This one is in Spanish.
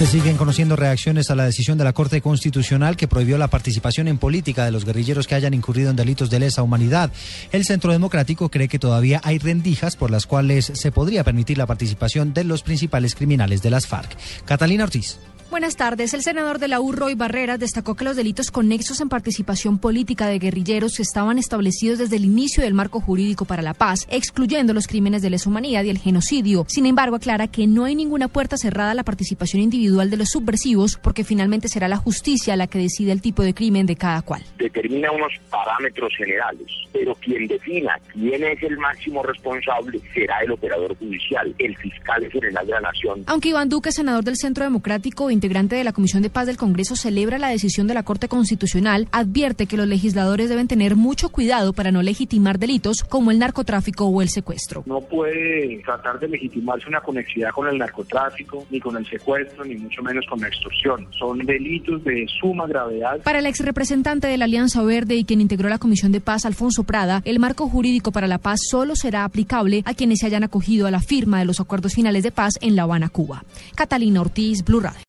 Se siguen conociendo reacciones a la decisión de la Corte Constitucional que prohibió la participación en política de los guerrilleros que hayan incurrido en delitos de lesa humanidad. El Centro Democrático cree que todavía hay rendijas por las cuales se podría permitir la participación de los principales criminales de las FARC. Catalina Ortiz. Buenas tardes. El senador de la U, Roy Barreras, destacó que los delitos conexos en participación política de guerrilleros estaban establecidos desde el inicio del marco jurídico para la paz, excluyendo los crímenes de lesa humanidad y el genocidio. Sin embargo, aclara que no hay ninguna puerta cerrada a la participación individual de los subversivos, porque finalmente será la justicia la que decide el tipo de crimen de cada cual. Determina unos parámetros generales, pero quien defina quién es el máximo responsable será el operador judicial, el fiscal general de la nación. Aunque Iván Duque, senador del Centro Democrático, integrante de la Comisión de Paz del Congreso, celebra la decisión de la Corte Constitucional, advierte que los legisladores deben tener mucho cuidado para no legitimar delitos como el narcotráfico o el secuestro. No puede tratar de legitimarse una conexidad con el narcotráfico, ni con el secuestro, ni mucho menos con la extorsión. Son delitos de suma gravedad. Para el ex representante de la Alianza Verde y quien integró la Comisión de Paz, Alfonso Prada, el marco jurídico para la paz solo será aplicable a quienes se hayan acogido a la firma de los acuerdos finales de paz en La Habana, Cuba. Catalina Ortiz, Blue Radio.